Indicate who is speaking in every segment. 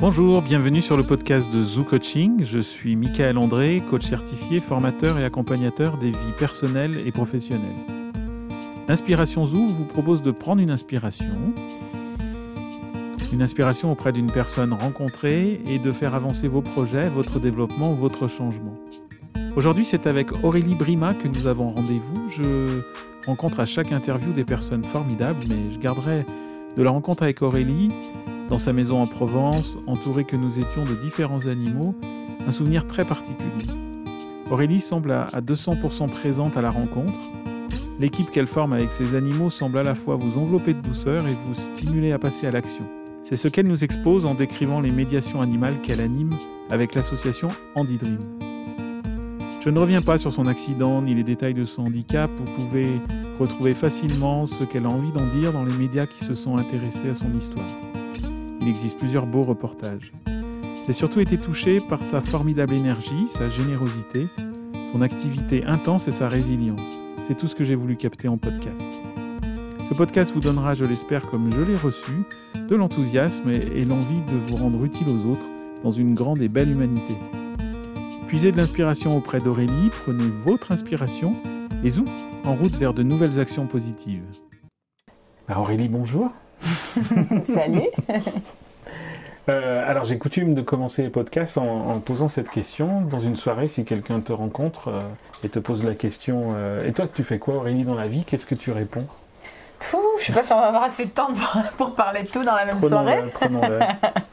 Speaker 1: Bonjour, bienvenue sur le podcast de Zoo Coaching. Je suis Michael André, coach certifié, formateur et accompagnateur des vies personnelles et professionnelles. L'inspiration Zoo vous propose de prendre une inspiration, une inspiration auprès d'une personne rencontrée et de faire avancer vos projets, votre développement ou votre changement. Aujourd'hui, c'est avec Aurélie Brima que nous avons rendez-vous. Je rencontre à chaque interview des personnes formidables, mais je garderai de la rencontre avec Aurélie, dans sa maison en Provence, entourée que nous étions de différents animaux, un souvenir très particulier. Aurélie semble à 200% présente à la rencontre. L'équipe qu'elle forme avec ses animaux semble à la fois vous envelopper de douceur et vous stimuler à passer à l'action. C'est ce qu'elle nous expose en décrivant les médiations animales qu'elle anime avec l'association Andy Dream. Je ne reviens pas sur son accident ni les détails de son handicap, vous pouvez retrouver facilement ce qu'elle a envie d'en dire dans les médias qui se sont intéressés à son histoire. Il existe plusieurs beaux reportages. J'ai surtout été touché par sa formidable énergie, sa générosité, son activité intense et sa résilience. C'est tout ce que j'ai voulu capter en podcast. Ce podcast vous donnera, je l'espère comme je l'ai reçu, de l'enthousiasme et l'envie de vous rendre utile aux autres dans une grande et belle humanité. Puisez de l'inspiration auprès d'Aurélie, prenez votre inspiration et zou, en route vers de nouvelles actions positives. Bah, Aurélie, bonjour.
Speaker 2: Salut.
Speaker 1: Euh, alors j'ai coutume de commencer les podcasts en, posant cette question. Dans une soirée, si quelqu'un te rencontre euh, et te pose la question euh, Et toi, tu fais quoi Aurélie dans la vie? Qu'est-ce que tu réponds?
Speaker 2: Pouh, Je sais pas si on va avoir assez de temps pour, parler de tout dans la même soirée.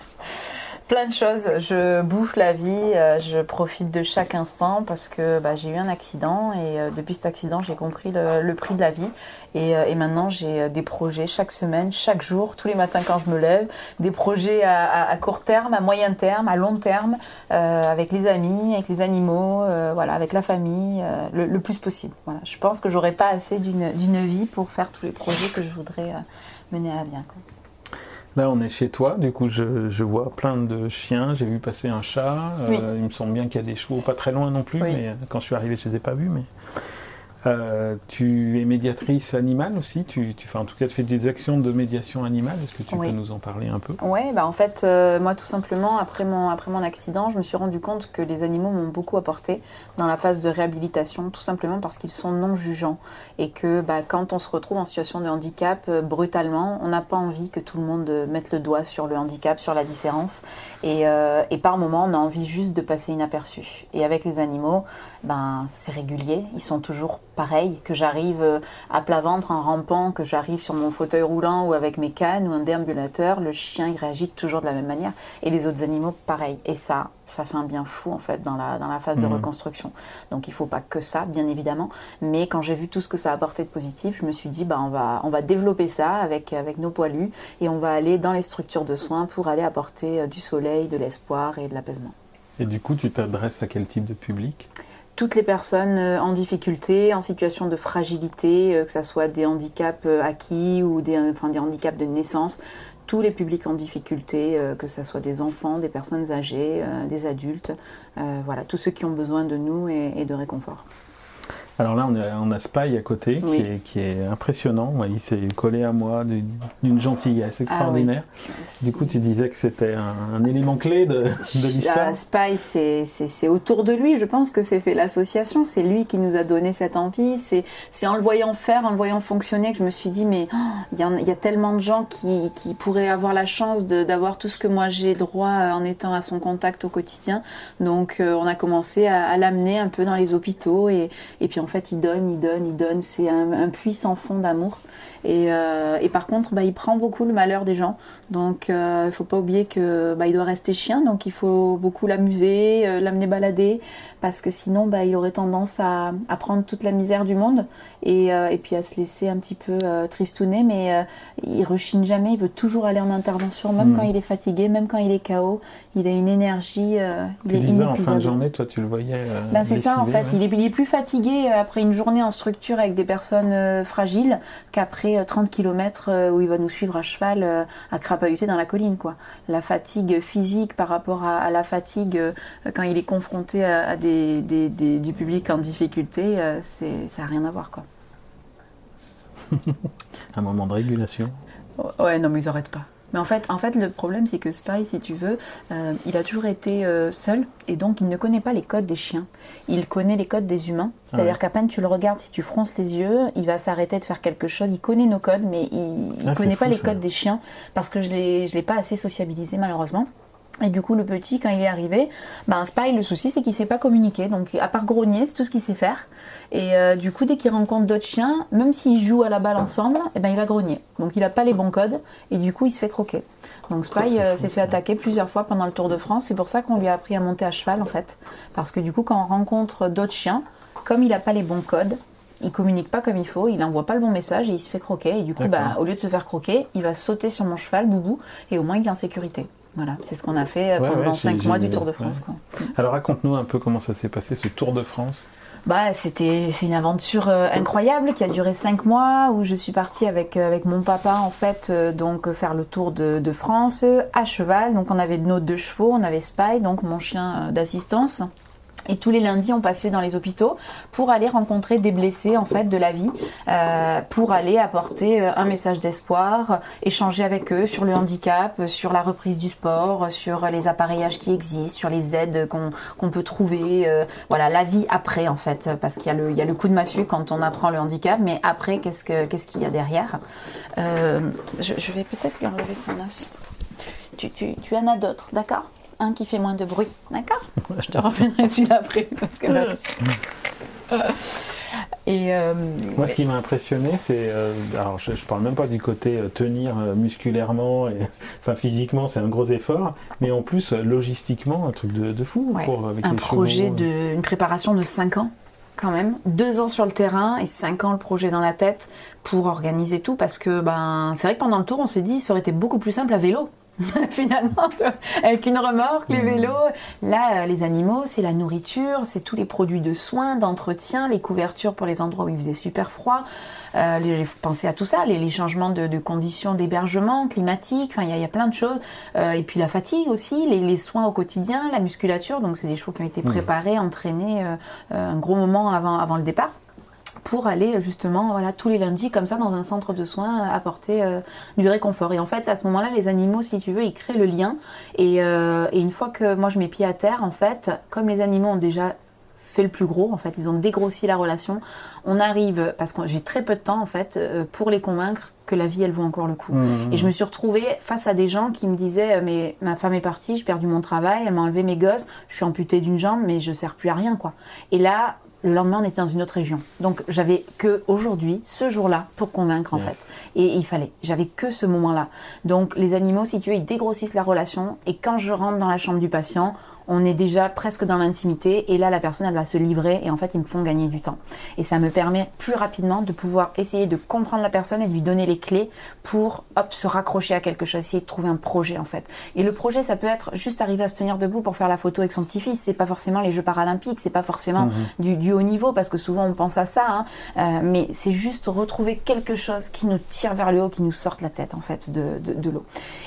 Speaker 2: Plein de choses. Je bouffe la vie, euh, je profite de chaque instant parce que bah, j'ai eu un accident et euh, depuis cet accident, j'ai compris le, prix de la vie. Et, euh, maintenant, j'ai des projets chaque semaine, chaque jour, tous les matins quand je me lève, des projets à, court terme, à moyen terme, à long terme, avec les amis, avec les animaux, voilà, avec la famille, le, plus possible. Voilà. Je pense que j'aurai pas assez d'une vie pour faire tous les projets que je voudrais mener à bien. Quoi.
Speaker 1: Là, on est chez toi, du coup, je, vois plein de chiens. J'ai vu passer un chat. Euh, il me semble bien qu'il y a des chevaux pas très loin non plus, mais euh, quand je suis arrivé, je ne les ai pas vus. Mais euh, tu es médiatrice animale aussi? Tu, En tout cas, tu fais des actions de médiation animale. Est-ce que tu peux nous en parler un peu?
Speaker 2: Oui, bah en fait, euh, moi, tout simplement, après mon, après mon accident, je me suis rendu compte que les animaux m'ont beaucoup apporté dans la phase de réhabilitation, tout simplement parce qu'ils sont non jugeants. Et que bah, quand on se retrouve en situation de handicap, euh, brutalement, on n'a pas envie que tout le monde mette le doigt sur le handicap, sur la différence. Et, et par moment, on a envie juste de passer inaperçu. Et avec les animaux, ben, c'est régulier. Ils sont toujours pareil, que j'arrive euh, à plat ventre en rampant, que j'arrive sur mon fauteuil roulant ou avec mes cannes ou un déambulateur, le chien il réagit toujours de la même manière et les autres animaux pareil. Et ça, ça fait un bien fou en fait dans la, dans la phase de mmh. reconstruction. Donc il faut pas que ça, bien évidemment, mais quand j'ai vu tout ce que ça a apporté de positif, je me suis dit bah on va on va développer ça avec avec nos poilus et on va aller dans les structures de soins pour aller apporter euh, du soleil, de l'espoir et de l'apaisement.
Speaker 1: Et du coup, tu t'adresses à quel type de public?
Speaker 2: Toutes les personnes euh, en difficulté, en situation de fragilité, euh, que ce soit des handicaps euh, acquis ou des, handicaps de naissance, tous les publics en difficulté, que ce soit des enfants, des personnes âgées, des adultes, voilà, tous ceux qui ont besoin de nous et de réconfort.
Speaker 1: Alors là, on a, on a Spy à côté, qui, est, impressionnant. il s'est collé à moi d'une gentillesse ah extraordinaire. Du coup, tu disais que c'était un, élément clé de, de l'histoire.
Speaker 2: Spy, c'est autour de lui. Je pense que c'est fait l'association. C'est lui qui nous a donné cette envie. C'est en le voyant faire, en le voyant fonctionner, que je me suis dit, mais oh, il y, a tellement de gens qui, qui pourraient avoir la chance d'avoir tout ce que moi j'ai droit euh, en étant à son contact au quotidien. Donc, euh, on a commencé à, à l'amener un peu dans les hôpitaux et, et puis en fait, il donne, il donne, il donne. C'est un, puissant fond d'amour. Et, euh, et, par contre, bah, il prend beaucoup le malheur des gens. Donc, euh, il ne faut pas oublier que bah, il doit rester chien. Donc, il faut beaucoup l'amuser, euh, l'amener balader, parce que sinon, bah, il aurait tendance à, à, prendre toute la misère du monde et, et, puis à se laisser un petit peu tristouner. Mais il rechigne jamais. Il veut toujours aller en intervention, même hmm. quand il est fatigué, même quand il est KO. Il a une énergie.
Speaker 1: il est inépuisable. En fin de journée, toi, tu le voyais.
Speaker 2: Ben, c'est ça, en fait. Il, est, il est plus fatigué après une journée en structure avec des personnes euh, fragiles qu'après 30 euh, km euh, où il va nous suivre à cheval à crapahuter dans la colline. Quoi. La fatigue physique par rapport à, la fatigue quand il est confronté à, des, du public en difficulté, ça n'a rien à voir. Quoi.
Speaker 1: Un moment de régulation.
Speaker 2: Ouais, non, mais ils n'arrêtent pas. Mais en fait, en fait, le problème, c'est que Spy, si tu veux, euh, il a toujours été euh, seul et donc il ne connaît pas les codes des chiens. Il connaît les codes des humains. C'est-à-dire qu'à peine tu le regardes, si tu fronces les yeux, il va s'arrêter de faire quelque chose. Il connaît nos codes, mais il ne
Speaker 1: Ah,
Speaker 2: connaît pas
Speaker 1: fou,
Speaker 2: les
Speaker 1: ça.
Speaker 2: codes des chiens parce que je ne l'ai pas assez sociabilisé, malheureusement. Et du coup, le petit, quand il est arrivé, ben, Spy, le souci, c'est qu'il sait pas communiquer. Donc, à part grogner, c'est tout ce qu'il sait faire. Et euh, du coup, dès qu'il rencontre d'autres chiens, même s'ils jouent à la balle ensemble, eh ben, il va grogner. Donc, il a pas les bons codes. Et du coup, il se fait croquer. Donc, Spy euh, s'est fait attaquer plusieurs fois pendant le Tour de France. C'est pour ça qu'on lui a appris à monter à cheval, en fait. Parce que du coup, quand on rencontre d'autres chiens, comme il a pas les bons codes, il communique pas comme il faut, il envoie pas le bon message et il se fait croquer. Et du coup, bah, au lieu de se faire croquer, il va sauter sur mon cheval, Boubou, et au moins il est en sécurité. Voilà, c'est ce qu'on a fait euh,
Speaker 1: Ouais,
Speaker 2: pendant
Speaker 1: ouais, j'ai-
Speaker 2: 5
Speaker 1: j'ai
Speaker 2: mois du Tour de. France. quoi.
Speaker 1: Alors raconte-nous un peu comment ça s'est passé ce Tour de France.
Speaker 2: Bah, c'était c'est une aventure euh, incroyable qui a duré 5 mois où je suis partie avec, euh, avec mon papa en fait euh, donc faire le tour de, de France à cheval. Donc on avait nos deux chevaux, on avait Spy, donc mon chien euh, d'assistance. Et tous les lundis, on passait dans les hôpitaux pour aller rencontrer des blessés en fait de la vie, euh, pour aller apporter euh, un message d'espoir, échanger avec eux sur le handicap, sur la reprise du sport, sur les appareillages qui existent, sur les aides qu'on peut trouver, euh, voilà la vie après en fait, parce qu'il y a le coup de massue quand on apprend le handicap, mais après qu'est-ce que qu'est-ce qu'il y a derrière? Je, vais peut-être lui enlever son os. Tu en as d'autres, d'accord? Un qui fait moins de bruit, d'accord Je te reviendrai celui-là après. Parce que là- Et euh,
Speaker 1: Moi, ce qui m'a impressionné, c'est. euh, alors, je, je parle même pas du côté euh, tenir musculairement, et, enfin physiquement, c'est un gros effort, mais en plus, logistiquement, un truc de, de fou
Speaker 2: Ouais,
Speaker 1: pour, avec
Speaker 2: un
Speaker 1: les
Speaker 2: projet
Speaker 1: chevaux.
Speaker 2: de une préparation de 5 ans quand même, deux ans sur le terrain et cinq ans le projet dans la tête pour organiser tout parce que ben c'est vrai que pendant le tour on s'est dit ça aurait été beaucoup plus simple à vélo. Finalement, avec une remorque, les
Speaker 1: Mhm.
Speaker 2: vélos, là, euh, les animaux, c'est la nourriture, c'est tous les produits de soins, d'entretien, les couvertures pour les endroits où il faisait super froid. Euh, les, penser à tout ça, les, les changements de, de conditions d'hébergement, climatiques, enfin, il y, a- il y a plein de choses. Euh, et puis la fatigue aussi, les, les soins au quotidien, la musculature. Donc, c'est des chevaux qui ont été
Speaker 1: Mhm.
Speaker 2: préparés, entraînés euh, euh, un gros moment avant, avant le départ pour aller justement voilà tous les lundis comme ça dans un centre de soins apporter euh, du réconfort et en fait à ce moment-là les animaux si tu veux ils créent le lien et, euh, et une fois que moi je mets pied à terre en fait comme les animaux ont déjà fait le plus gros en fait ils ont dégrossi la relation on arrive parce que j'ai très peu de temps en fait euh, pour les convaincre que la vie elle vaut encore le coup
Speaker 1: Mmh.
Speaker 2: et je me suis retrouvée face à des gens qui me disaient mais ma femme est partie, j'ai perdu mon travail, elle m'a enlevé mes gosses, je suis amputée d'une jambe mais je sers plus à rien quoi. Et là le lendemain, on était dans une autre région. Donc, j'avais que aujourd'hui, ce jour-là, pour convaincre en
Speaker 1: Yes.
Speaker 2: fait. Et il fallait. J'avais que ce moment-là. Donc, les animaux, si tu veux, ils dégrossissent la relation. Et quand je rentre dans la chambre du patient, on est déjà presque dans l'intimité. Et là, la personne, elle va se livrer. Et en fait, ils me font gagner du temps. Et ça me permet plus rapidement de pouvoir essayer de comprendre la personne et de lui donner les clés pour, hop, se raccrocher à quelque chose, essayer de trouver un projet en fait. Et le projet, ça peut être juste arriver à se tenir debout pour faire la photo avec son petit-fils. C'est pas forcément les Jeux paralympiques, c'est pas forcément du, du haut niveau parce que souvent on pense à ça. hein. Euh, mais c'est juste retrouver quelque chose qui nous tire vers le haut, qui nous sorte la tête en fait de, de, de l'eau.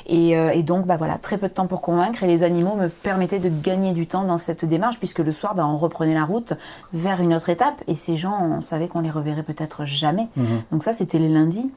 Speaker 2: Et, euh, et donc, bah voilà, très peu de temps pour convaincre. Et les animaux me permettaient de gagner du temps dans cette démarche puisque le soir, bah, on reprenait la route vers une autre étape. Et ces gens, on savait qu'on les reverrait peut-être jamais.
Speaker 1: Mhm.
Speaker 2: Donc ça, c'était les lundis.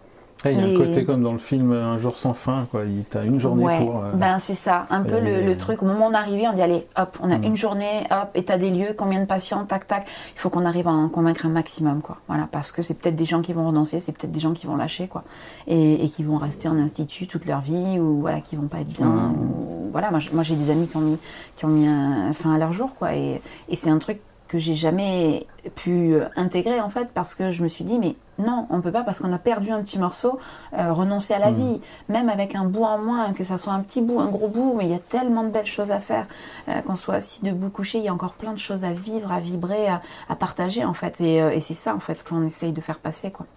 Speaker 1: Il y a
Speaker 2: les-
Speaker 1: un côté comme dans le film Un jour sans fin, quoi. Tu as une journée
Speaker 2: ouais,
Speaker 1: pour. euh,
Speaker 2: ben c'est ça, un peu le, le truc. Au moment où on dit allez, hop, on a
Speaker 1: Mhm.
Speaker 2: une journée, hop, état des lieux, combien de patients, tac, tac. Il faut qu'on arrive à en convaincre un maximum, quoi. Voilà, parce que c'est peut-être des gens qui vont renoncer, c'est peut-être des gens qui vont lâcher, quoi, et, et qui vont rester en institut toute leur vie, ou voilà, qui vont pas être bien.
Speaker 1: Mhm.
Speaker 2: ou- voilà, moi, j'ai des amis qui ont mis, qui ont mis un, fin à leur jour, quoi, et, et c'est un truc que j'ai jamais pu euh, intégrer en fait parce que je me suis dit mais non on peut pas parce qu'on a perdu un petit morceau euh, renoncer à la
Speaker 1: Mhm.
Speaker 2: vie. Même avec un bout en moins que ça soit un petit bout un gros bout mais il y a tellement de belles choses à faire euh, qu'on soit assis debout couché il y a encore plein de choses à vivre à vibrer à, à partager en fait. Et, euh, et c'est ça en fait qu'on essaye de faire passer quoi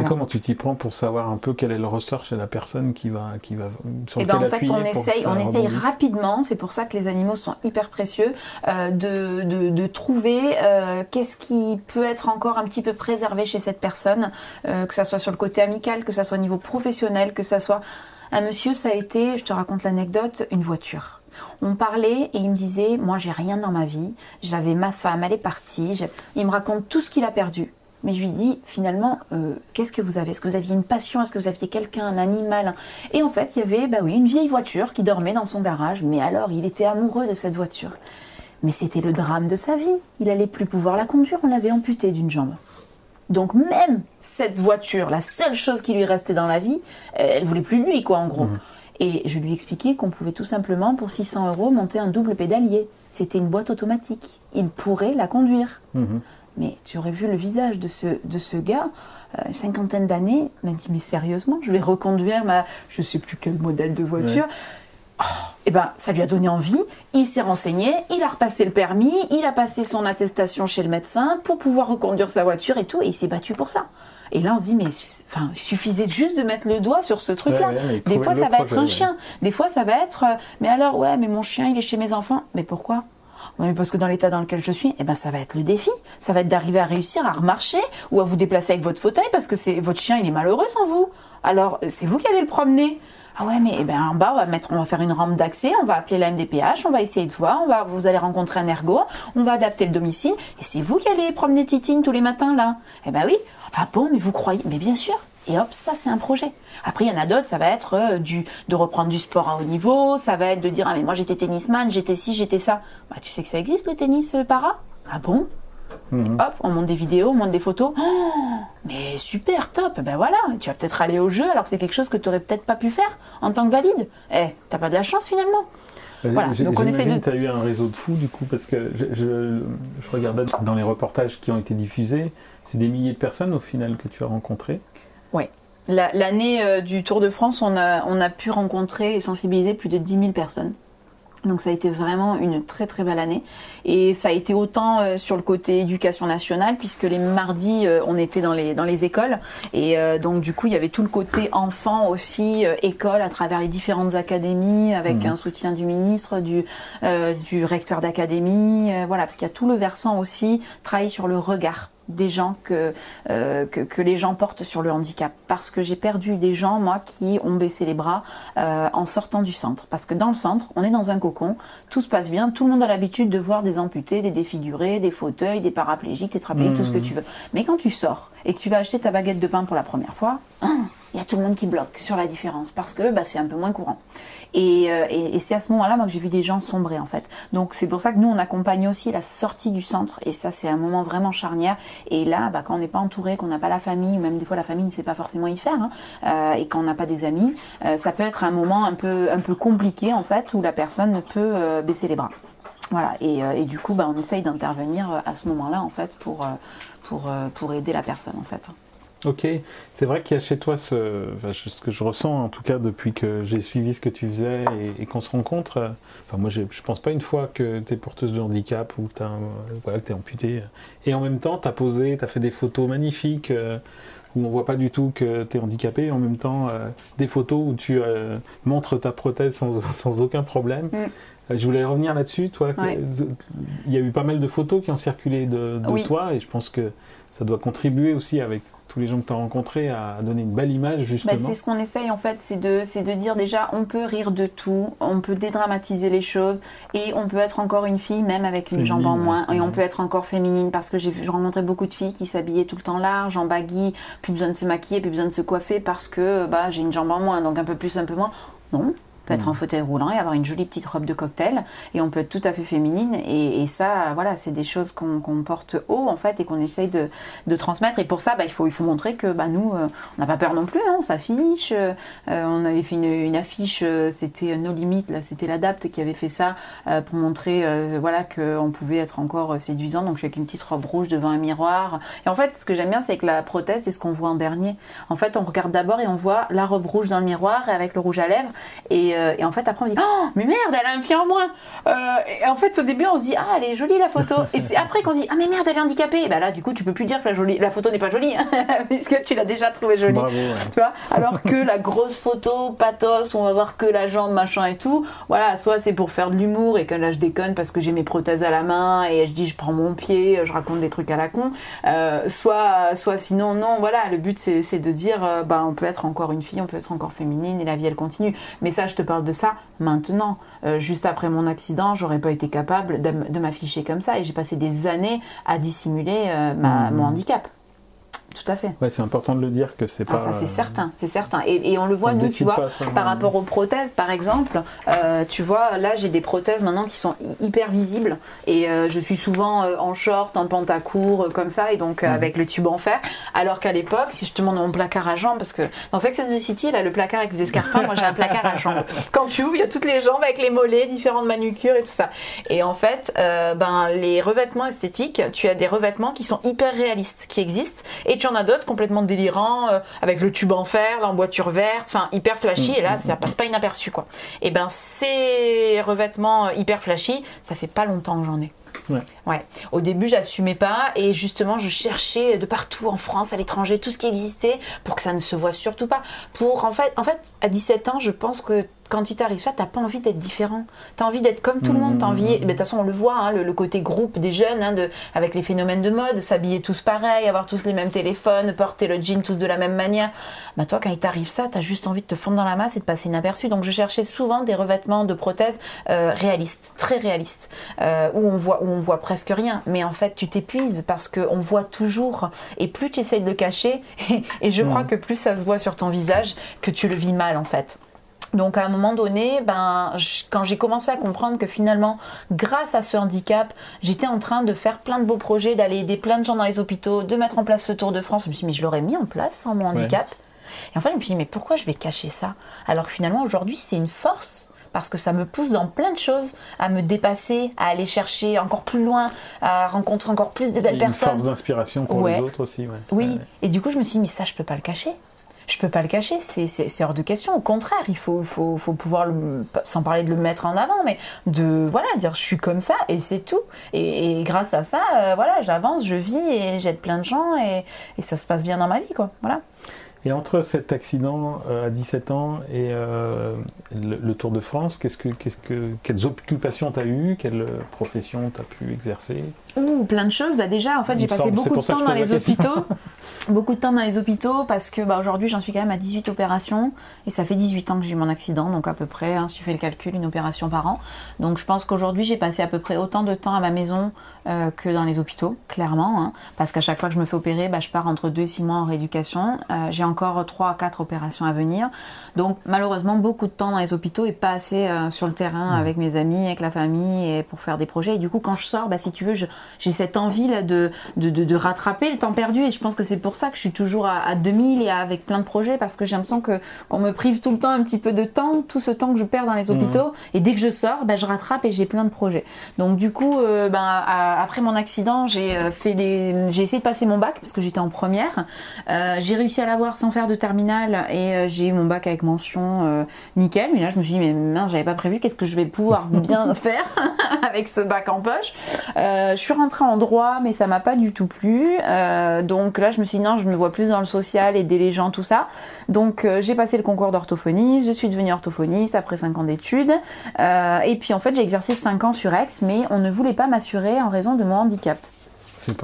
Speaker 1: Et comment tu t'y prends pour savoir un peu quel est le ressort chez la personne qui va, qui va sur
Speaker 2: Et ben
Speaker 1: lequel
Speaker 2: en fait, on essaye, on essaye rapidement. C'est pour ça que les animaux sont hyper précieux euh, de, de, de trouver euh, qu'est-ce qui peut être encore un petit peu préservé chez cette personne, euh, que ça soit sur le côté amical, que ça soit au niveau professionnel, que ça soit un monsieur, ça a été, je te raconte l'anecdote, une voiture. On parlait et il me disait, moi j'ai rien dans ma vie, j'avais ma femme, elle est partie, il me raconte tout ce qu'il a perdu. Mais je lui dis finalement, euh, qu'est-ce que vous avez? Est-ce que vous aviez une passion? Est-ce que vous aviez quelqu'un, un animal? Et en fait, il y avait, bah oui, une vieille voiture qui dormait dans son garage. Mais alors, il était amoureux de cette voiture. Mais c'était le drame de sa vie. Il allait plus pouvoir la conduire. On l'avait amputée d'une jambe. Donc même cette voiture, la seule chose qui lui restait dans la vie, elle voulait plus lui, quoi, en gros.
Speaker 1: Mhm.
Speaker 2: Et je lui expliquais qu'on pouvait tout simplement, pour 600 euros, monter un double pédalier. C'était une boîte automatique. Il pourrait la conduire.
Speaker 1: Mhm.
Speaker 2: Mais tu aurais vu le visage de ce, de ce gars, euh, cinquantaine d'années, il m'a dit mais sérieusement, je vais reconduire ma, je sais plus quel modèle de voiture. Oh, et ben, ça lui a donné envie. Il s'est renseigné, il a repassé le permis, il a passé son attestation chez le médecin pour pouvoir reconduire sa voiture et tout, et il s'est battu pour ça. Et là, on se dit, mais enfin, il suffisait juste de mettre le doigt sur ce truc-là.
Speaker 1: Ouais, ouais,
Speaker 2: Des fois, ça va être un
Speaker 1: ouais.
Speaker 2: chien. Des fois, ça va être, euh, mais alors, ouais, mais mon chien, il est chez mes enfants. Mais pourquoi? Ouais, mais parce que dans l'état dans lequel je suis, eh ben, ça va être le défi. Ça va être d'arriver à réussir à remarcher ou à vous déplacer avec votre fauteuil parce que c'est votre chien, il est malheureux sans vous. Alors, c'est vous qui allez le promener. Ah ouais, mais eh ben, en bas, on va, mettre, on va faire une rampe d'accès, on va appeler la MDPH, on va essayer de voir, on va, vous allez rencontrer un ergo, on va adapter le domicile, et c'est vous qui allez promener Titine tous les matins là. Eh ben oui. Ah bon, mais vous croyez Mais bien sûr. Et hop, ça c'est un projet. Après, il y en a d'autres, ça va être euh, du, de reprendre du sport à haut niveau, ça va être de dire, ah mais moi j'étais tennisman, j'étais ci, j'étais ça. Bah tu sais que ça existe le tennis euh, para? Ah bon?
Speaker 1: Mhm.
Speaker 2: Hop, on monte des vidéos, on monte des photos. Oh, mais super, top. Ben voilà, tu vas peut-être aller au jeu alors que c'est quelque chose que tu aurais peut-être pas pu faire en tant que valide. Eh, t'as pas de la chance finalement. Voilà, donc on essaie de-
Speaker 1: que tu as eu un réseau de fous du coup, parce que je, je, je regardais dans les reportages qui ont été diffusés, c'est des milliers de personnes au final que tu as rencontrées.
Speaker 2: La- L'année euh, du Tour de France, on a, on a pu rencontrer et sensibiliser plus de 10 000 personnes. Donc ça a été vraiment une très très belle année. Et ça a été autant euh, sur le côté éducation nationale, puisque les mardis, euh, on était dans les, dans les écoles. Et euh, donc du coup, il y avait tout le côté enfant aussi, école, à travers les différentes académies, avec
Speaker 1: Mhm.
Speaker 2: un soutien du ministre, du, du recteur d'académie. voilà, parce qu'il y a tout le versant aussi, travailler sur le regard des gens que, euh, que, que les gens portent sur le handicap. Parce que j'ai perdu des gens, moi, qui ont baissé les bras euh, en sortant du centre. Parce que dans le centre, on est dans un cocon, tout se passe bien, tout le monde a l'habitude de voir des amputés, des défigurés, des fauteuils, des paraplégiques, des tétraplégiques, tout ce que tu veux. Mais quand tu sors et que tu vas acheter ta baguette de pain pour la première fois, hein, il y a tout le monde qui bloque sur la différence parce que bah, c'est un peu moins courant. Et, euh, et- c'est à ce moment-là moi, que j'ai vu des gens sombrer en fait. Donc c'est pour ça que nous on accompagne aussi la sortie du centre et ça c'est un moment vraiment charnière. Et là, bah, quand on n'est pas entouré, qu'on n'a pas la famille, ou même des fois la famille ne sait pas forcément y faire, hein, euh, et qu'on n'a pas des amis, euh, ça peut être un moment un peu, un peu compliqué en fait où la personne ne peut baisser les bras. Voilà, et, et du coup, bah, on essaye d'intervenir à ce moment-là, en fait, pour, pour, pour aider la personne, en fait.
Speaker 1: Ok, c'est vrai qu'il y a chez toi ce, enfin, ce que je ressens en tout cas depuis que j'ai suivi ce que tu faisais et, et qu'on se rencontre. euh, Enfin, moi, j'ai- je pense pas une fois que tu es porteuse de handicap ou que tu voilà, es amputée. Et en même temps, tu as posé, tu as fait des photos magnifiques euh, où on voit pas du tout que tu es handicapé. En même temps, euh, des photos où tu euh, montres ta prothèse sans, sans aucun problème.
Speaker 2: Mm.
Speaker 1: Euh, Je voulais revenir là-dessus, toi.
Speaker 2: Ouais.
Speaker 1: Il y a eu pas mal de photos qui ont circulé de, de
Speaker 2: Oui.
Speaker 1: toi et je pense que ça doit contribuer aussi avec tous les gens que tu as rencontrés à donner une belle image justement.
Speaker 2: Bah, c'est ce qu'on essaye en fait, c'est de, c'est de dire déjà on peut rire de tout, on peut dédramatiser les choses et on peut être encore une fille même avec une jambe en moins
Speaker 1: ouais.
Speaker 2: et on peut être encore féminine parce que j'ai rencontrais beaucoup de filles qui s'habillaient tout le temps large, en baggy, plus besoin de se maquiller, plus besoin de se coiffer parce que bah, j'ai une jambe en moins, donc un peu plus, un peu moins. Non. On peut être
Speaker 1: Mm.
Speaker 2: en fauteuil roulant et avoir une jolie petite robe de cocktail. Et on peut être tout à fait féminine. Et, et ça voilà c'est des choses qu'on porte haut en fait et qu'on essaye de, de transmettre. Et pour ça bah, il, faut, il faut montrer que bah, nous euh, on n'a pas peur non plus hein, on s'affiche. Euh, on avait fait une, une affiche euh, c'était No Limit là c'était l'Adapt qui avait fait ça euh, pour montrer voilà qu'on pouvait être encore séduisant donc je suis avec une petite robe rouge devant un miroir. Et en fait ce que j'aime bien c'est que la prothèse c'est ce qu'on voit en dernier. En fait on regarde d'abord et on voit la robe rouge dans le miroir et avec le rouge à lèvres. Et, euh, et en fait après on se dit oh mais merde elle a un pied en moins. Euh, et en fait au début on se dit ah elle est jolie la photo. Et c'est après qu'on dit ah mais merde elle est handicapée. Et bah là du coup tu peux plus dire que la, jolie, la photo n'est pas jolie hein, puisque tu l'as déjà trouvée jolie.
Speaker 1: Bravo. ouais.
Speaker 2: tu vois? Alors que la grosse photo pathos on va voir que la jambe machin et tout voilà soit c'est pour faire de l'humour et que là je déconne parce que j'ai mes prothèses à la main et je dis je prends mon pied je raconte des trucs à la con. Euh, soit soit sinon non voilà le but c'est de dire euh, bah on peut être encore une fille on peut être encore féminine et la vie elle continue. Mais ça je te parle de ça maintenant. Euh, juste après mon accident j'aurais pas été capable de, m'afficher comme ça et j'ai passé des années à dissimuler euh, ma- mon handicap tout à fait.
Speaker 1: Ouais, c'est important de le dire que c'est
Speaker 2: Ah,
Speaker 1: pas.
Speaker 2: ça c'est certain, c'est certain. Et, et on le voit,
Speaker 1: on
Speaker 2: nous, tu vois, par rapport aux prothèses, par exemple, euh, tu vois, là j'ai des prothèses maintenant qui sont hy- hyper visibles et euh, je suis souvent euh, en short, en pantacourt, euh, comme ça, et donc euh,
Speaker 1: Mhm.
Speaker 2: avec le tube en fer. Alors qu'à l'époque, si je te demande mon placard à jambes, parce que dans Sex and the City, là, le placard avec les escarpins, moi j'ai un placard à jambes. Quand tu ouvres, il y a toutes les jambes avec les mollets, différentes manucures et tout ça. Et en fait, euh, ben, les revêtements esthétiques, tu as des revêtements qui sont hyper réalistes, qui existent, et tu en as d'autres complètement délirants, euh, avec le tube en fer, l'emboîture verte, enfin hyper flashy, et là, ça passe pas inaperçu, quoi. Et ben, ces revêtements euh, hyper flashy, ça fait pas longtemps que j'en ai.
Speaker 1: Ouais.
Speaker 2: Ouais. Au début, j'assumais pas et justement, je cherchais de partout en France, à l'étranger, tout ce qui existait pour que ça ne se voit surtout pas. Pour en fait, en fait, à 17 ans, je pense que quand il t'arrive ça, t'as pas envie d'être différent. T'as envie d'être comme tout le monde. T'as envie. mais De toute façon, on le voit, hein, le, le côté groupe des jeunes, hein, de, avec les phénomènes de mode, s'habiller tous pareil, avoir tous les mêmes téléphones, porter le jean tous de la même manière. Bah toi, quand il t'arrive ça, t'as juste envie de te fondre dans la masse et de passer inaperçu. Donc, je cherchais souvent des revêtements de prothèses euh, réalistes, très réalistes, euh, où on voit, où on voit presque rien. Mais en fait, tu t'épuises parce qu'on voit toujours. Et plus tu essayes de le cacher, et, et je crois que plus ça se voit sur ton visage, que tu le vis mal en fait. Donc à un moment donné, ben, je- quand j'ai commencé à comprendre que finalement, grâce à ce handicap, j'étais en train de faire plein de beaux projets, d'aller aider plein de gens dans les hôpitaux, de mettre en place ce Tour de France, je me suis dit, mais je l'aurais mis en place sans mon handicap. Et en fait, je me suis dit, mais pourquoi je vais cacher ça? Alors que finalement, aujourd'hui, c'est une force. Parce que ça me pousse dans plein de choses, à me dépasser, à aller chercher encore plus loin, à rencontrer encore plus de belles
Speaker 1: Une
Speaker 2: personnes.
Speaker 1: force d'inspiration pour
Speaker 2: Ouais.
Speaker 1: les autres aussi. Ouais.
Speaker 2: Oui,
Speaker 1: Ouais.
Speaker 2: et du coup, je me suis dit, mais ça, je peux pas le cacher. Je peux pas le cacher, c'est- hors de question. Au contraire, il faut, pouvoir, sans parler de le mettre en avant, mais de voilà, dire je suis comme ça et c'est tout. Et, grâce à ça, euh, voilà, j'avance, je vis et j'aide plein de gens et, ça se passe bien dans ma vie, quoi. Voilà.
Speaker 1: Et entre cet accident euh, à 17 ans et euh, le, Tour de France, qu'est-ce que, que, quelles occupations tu as eues Quelle profession tu as pu exercer?
Speaker 2: Ouh, plein de choses. Bah déjà, en fait, j'ai passé
Speaker 1: semble,
Speaker 2: beaucoup de temps dans les hôpitaux. beaucoup de temps dans les hôpitaux parce que bah, aujourd'hui, j'en suis quand même à 18 opérations et ça fait 18 ans que j'ai eu mon accident, donc à peu près, hein, si tu fais le calcul, une opération par an. Donc je pense qu'aujourd'hui, j'ai passé à peu près autant de temps à ma maison euh, que dans les hôpitaux, clairement, hein, parce qu'à chaque fois que je me fais opérer, bah, je pars entre 2 et 6 mois en rééducation. Euh, j'ai encore 3 à 4 opérations à venir. Donc malheureusement, beaucoup de temps dans les hôpitaux et pas assez euh, sur le terrain avec mes amis, avec la famille et pour faire des projets. Et du coup, quand je sors, bah, si tu veux, je- j'ai cette envie là, de, de, de- de rattraper le temps perdu. Et je pense que c'est pour ça que je suis toujours à, à 2000 et à- avec plein de projets parce que j'ai l'impression que qu'on me prive tout le temps un petit peu de temps, tout ce temps que je perds dans les hôpitaux. Et dès que je sors, bah, je rattrape et j'ai plein de projets. Donc du coup, euh, ben, à- après mon accident, j'ai euh, fait des, j'ai essayé de passer mon bac parce que j'étais en première. Euh, j'ai réussi à l'avoir sans faire de terminale et j'ai eu mon bac avec mention nickel. Mais là, je me suis dit, mais mince, j'avais pas prévu. Qu'est-ce que je vais pouvoir bien faire avec ce bac en poche? Euh, Je suis rentrée en droit, mais ça m'a pas du tout plu. Euh, donc là, je me suis dit, non, je me vois plus dans le social, aider les gens, tout ça. Donc euh, j'ai passé le concours d'orthophoniste, je suis devenue orthophoniste après 5 ans d'études. Euh, et puis en fait, j'ai exercé 5 ans sur Aix, mais on ne voulait pas m'assurer en raison de mon handicap.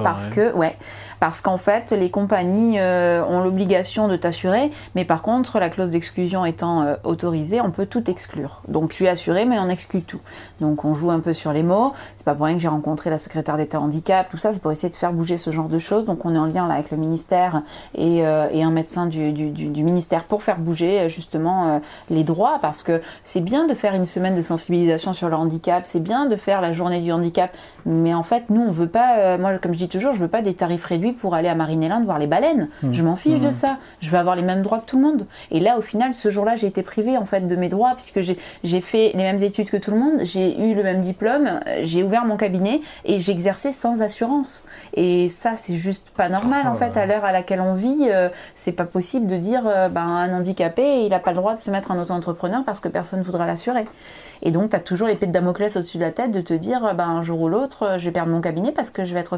Speaker 2: Parce
Speaker 1: vrai.
Speaker 2: que, ouais, parce qu'en fait, les compagnies euh, ont l'obligation de t'assurer, mais par contre, la clause d'exclusion étant euh, autorisée, on peut tout exclure. Donc tu es assuré, mais on exclut tout. Donc on joue un peu sur les mots. C'est pas pour rien que j'ai rencontré la secrétaire d'État handicap, tout ça, c'est pour essayer de faire bouger ce genre de choses. Donc on est en lien là avec le ministère et, euh, et un médecin du, du, du- du ministère pour faire bouger justement les droits, parce que c'est bien de faire une semaine de sensibilisation sur le handicap, c'est bien de faire la journée du handicap, mais en fait, nous, on veut pas, moi, comme je dis toujours, je veux pas des tarifs réduits pour aller à Marinelland voir les baleines. Je m'en fiche de ça. Je veux avoir les mêmes droits que tout le monde. Et là, au final, ce jour-là, j'ai été privée, en fait, de mes droits, puisque j'ai fait les mêmes études que tout le monde, j'ai eu le même diplôme, j'ai ouvert mon cabinet et j'exerçais sans assurance. Et ça, c'est juste pas normal, en
Speaker 1: Oh
Speaker 2: fait,
Speaker 1: là
Speaker 2: à l'heure à laquelle on vit. euh, c'est pas possible de dire, euh, ben, un handicapé, il a pas le droit de se mettre en auto-entrepreneur parce que personne voudra l'assurer. Et donc, tu as toujours l'épée de Damoclès au-dessus de la tête de te dire, ben, un jour ou l'autre, euh, je vais perdre mon cabinet parce que je vais être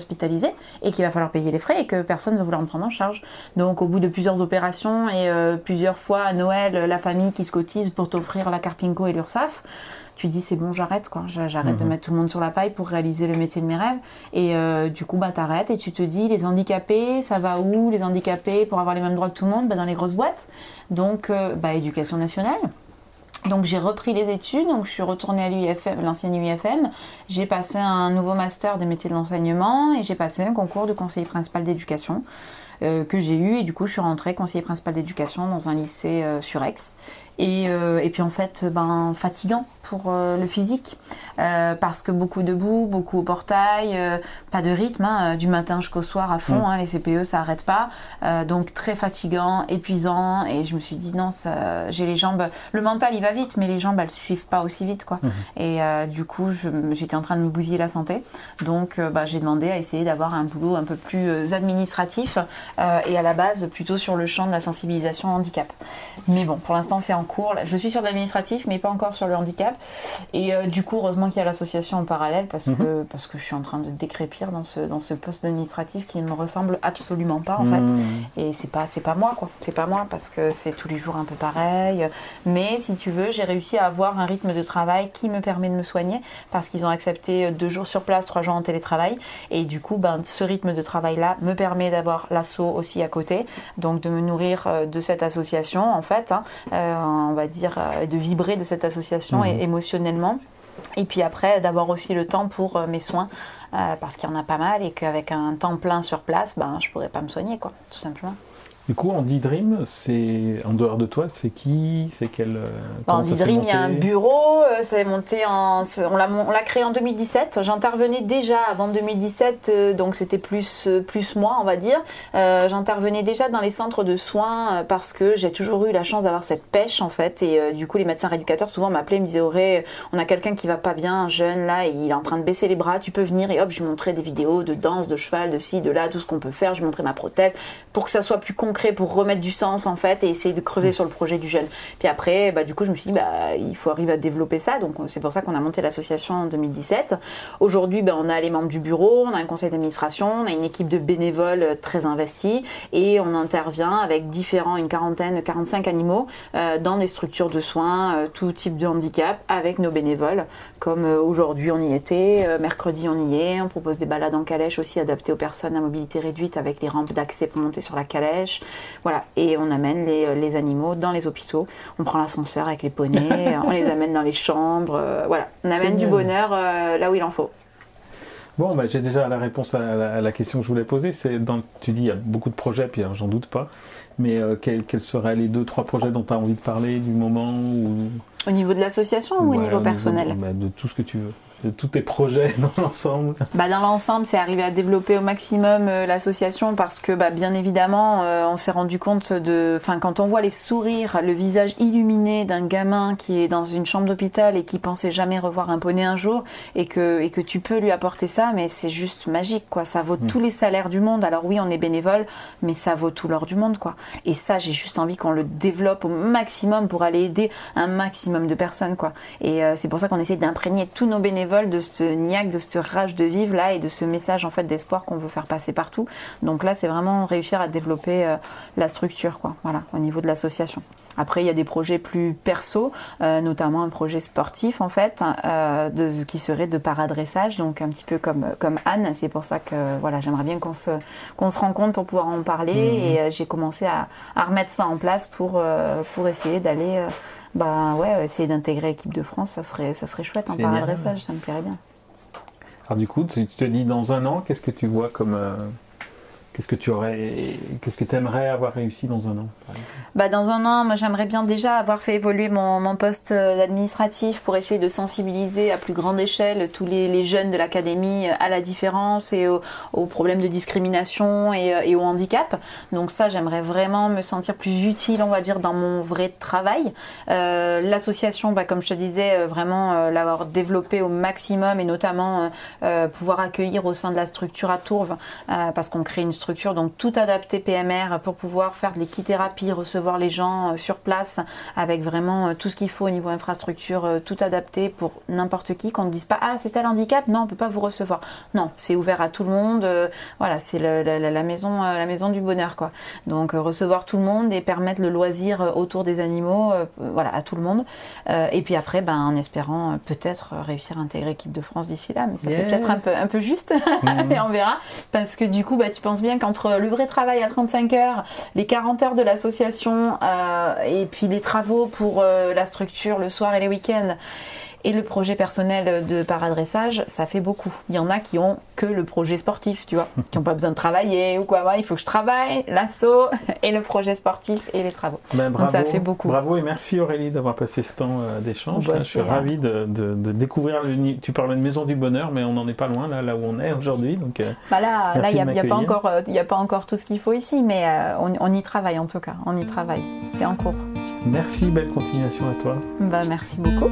Speaker 2: et qu'il va falloir payer les frais et que personne ne va vouloir me prendre en charge. Donc, au bout de plusieurs opérations et euh, plusieurs fois à Noël, la famille qui se cotise pour t'offrir la Carpinco et l'URSSAF, tu dis c'est bon, j'arrête quoi. J'a- J'arrête de mettre tout le monde sur la paille pour réaliser le métier de mes rêves. Et euh, du coup, bah, t'arrêtes et tu te dis les handicapés, ça va où Les handicapés pour avoir les mêmes droits que tout le monde? Bah, Dans les grosses boîtes. Donc, euh, bah, éducation nationale. Donc j'ai repris les études, donc je suis retournée à l'UIFM, l'ancienne UIFM. J'ai passé un nouveau master des métiers de l'enseignement et j'ai passé un concours de conseiller principal d'éducation. Que j'ai eu et du coup je suis rentrée conseiller principal d'éducation dans un lycée sur Aix. Et, et, puis en fait, ben, fatigant pour le physique, parce que beaucoup debout, beaucoup au portail, pas de rythme, hein, du matin jusqu'au soir à fond, mm. hein, les CPE ça arrête pas, donc très fatigant, épuisant, et je me suis dit non, j'ai les jambes, le mental il va vite, mais les jambes elles suivent pas aussi vite quoi. Mm-hmm. Et du coup, j'étais en train de me bousiller la santé, donc bah, j'ai demandé à essayer d'avoir un boulot un peu plus administratif et à la base plutôt sur le champ de la sensibilisation au handicap. Mais bon, pour l'instant c'est en cours. Je suis sur l'administratif, mais pas encore sur le handicap. Et du coup, heureusement qu'il y a l'association en parallèle parce mm-hmm. que parce que je suis en train de décrépir dans ce dans ce poste administratif qui ne me ressemble absolument pas en fait. Mm. Et c'est pas pas moi quoi. C'est pas moi parce que c'est tous les jours un peu pareil. Mais si tu veux, j'ai réussi à avoir un rythme de travail qui me permet de me soigner parce qu'ils ont accepté deux jours sur place, trois jours en télétravail. Et du coup, ben, ce rythme de travail-là me permet d'avoir aussi à côté, donc de me nourrir euh, de cette association en fait, hein. euh, on va dire, euh, de vibrer de cette association mmh. et, émotionnellement. Et puis après, d'avoir aussi le temps pour mes soins, parce qu'il y en a pas mal et qu'avec un temps plein sur place, ben, je pourrais pas me soigner, quoi, tout simplement.
Speaker 1: Du coup, Andy Dream, c'est en dehors de toi, c'est qui? C'est quel euh,
Speaker 2: Andy Dream, il y a un bureau. Euh, ça est monté en, on l'a créé en 2017. J'intervenais déjà avant 2017, euh, donc c'était plus plus moi, on va dire. J'intervenais déjà dans les centres de soins parce que j'ai toujours eu la chance d'avoir cette pêche en fait. Et du coup, les médecins rééducateurs souvent m'appelaient, me disaient Auré, on a quelqu'un qui va pas bien, un jeune là, et il est en train de baisser les bras. Tu peux venir? Et hop, je montrais des vidéos de danse, de cheval, de ci, de là, tout ce qu'on peut faire. Je montrais ma prothèse pour que ça soit plus concret pour remettre du sens en fait et essayer de creuser mm. sur le projet du jeune. Puis après, bah, du coup, je me suis dit, bah, il faut arriver à développer ça. Donc c'est pour ça qu'on a monté l'association en 2017. Aujourd'hui, bah, on a les membres du bureau, on a un conseil d'administration, on a une équipe de bénévoles très investis et on intervient avec différents, une quarantaine, 45 animaux euh, dans des structures de soins, euh, tout type de handicap avec nos bénévoles. Comme euh, aujourd'hui, on y était, mercredi, on y est. On propose des balades en calèche aussi adaptées aux personnes à mobilité réduite avec les rampes d'accès pour monter sur la calèche. Voilà, et on amène euh, les, animaux dans les hôpitaux. On prend l'ascenseur avec les poneys, on les amène dans les chambres. Euh, voilà, on amène du bonheur euh, là où il en faut.
Speaker 1: Bon, bah, j'ai déjà la réponse à la, question que je voulais poser. C'est dans, tu dis il y a beaucoup de projets, puis hein, j'en doute pas. Mais quels, seraient les deux, trois projets dont tu as envie de parler du moment
Speaker 2: Au niveau de l'association ou au niveau personnel
Speaker 1: bah, De tout ce que tu veux de tous tes projets dans l'ensemble
Speaker 2: bah Dans l'ensemble, c'est arriver à développer au maximum euh, l'association parce que bah, bien évidemment, euh, on s'est rendu compte de... Enfin, quand on voit les sourires, le visage illuminé d'un gamin qui est dans une chambre d'hôpital et qui pensait jamais revoir un poney un jour et que, et que tu peux lui apporter ça, mais c'est juste magique, quoi. Ça vaut mm. tous les salaires du monde. Alors oui, on est bénévole, mais ça vaut tout l'or du monde, quoi. Et ça, j'ai juste envie qu'on le développe au maximum pour aller aider un maximum de personnes, quoi. Et euh, c'est pour ça qu'on essaie d'imprégner tous nos bénévoles de ce niaque, de cette rage de vivre là et de ce message en fait d'espoir qu'on veut faire passer partout. Donc là, c'est vraiment réussir à développer euh, la structure, quoi. Voilà, au niveau de l'association. Après, il y a des projets plus perso, euh, notamment un projet sportif en fait, euh, de, qui serait de paradressage, donc un petit peu comme, comme Anne. C'est pour ça que voilà, j'aimerais bien qu'on se, qu'on se rencontre pour pouvoir en parler. Mhm. Et j'ai commencé à, à, remettre ça en place pour, pour essayer d'aller bah ouais, essayer d'intégrer l'équipe de France, ça serait, ça serait chouette en paradressage, ça me plairait bien.
Speaker 1: Alors du coup, tu te dis dans un an, qu'est-ce que tu vois comme, euh, Qu'est-ce que tu aurais, qu'est-ce que aimerais avoir réussi dans un an
Speaker 2: bah Dans un an, moi j'aimerais bien déjà avoir fait évoluer mon, poste euh, administratif pour essayer de sensibiliser à plus grande échelle tous les, jeunes de l'académie à la différence et aux, problèmes de discrimination et, euh, et, au handicap. Donc ça, j'aimerais vraiment me sentir plus utile, on va dire, dans mon vrai travail. Euh, L'association, bah, comme je te disais, euh, vraiment l'avoir développé au maximum et notamment euh, pouvoir accueillir au sein de la structure à Tourve parce qu'on crée une structure, donc tout adapté PMR pour pouvoir faire de l'équithérapie, recevoir les gens euh, sur place avec vraiment euh, tout ce qu'il faut au niveau infrastructure, euh, tout adapté pour n'importe qui, qu'on ne dise pas ah c'est tel handicap, non on peut pas vous recevoir. Non, c'est ouvert à tout le monde, voilà c'est la, maison la maison du bonheur quoi. Donc recevoir tout le monde et permettre le loisir autour des animaux, voilà à tout le monde. et puis après, ben, en espérant peut-être réussir à intégrer l'équipe de France d'ici là, mais ça peut peut-être un peu un peu juste, mais on verra parce que du coup bah tu penses bien qu'entre le vrai travail à 35 heures, les 40 heures de l'association euh, et puis les travaux pour euh, la structure le soir et les week-ends, Et le projet personnel de paradressage, ça fait beaucoup. Il y en a qui ont que le projet sportif, tu vois, qui n'ont pas besoin de travailler ou quoi. il faut que je travaille, l'assaut et le projet sportif et les travaux.
Speaker 1: Ben, bravo, Donc ça fait beaucoup. Bravo et merci Aurélie d'avoir passé ce temps euh, d'échange. Bah, je suis ravi de, découvrir le. Tu parles de Maison du Bonheur, mais on n'en est pas loin là, là où on est aujourd'hui. Donc
Speaker 2: euh, bah là, il n'y a, pas encore, il a pas encore tout ce qu'il faut ici, mais on, on y travaille en tout cas. On y travaille. C'est en cours.
Speaker 1: Merci, belle continuation à toi.
Speaker 2: Bah, merci beaucoup.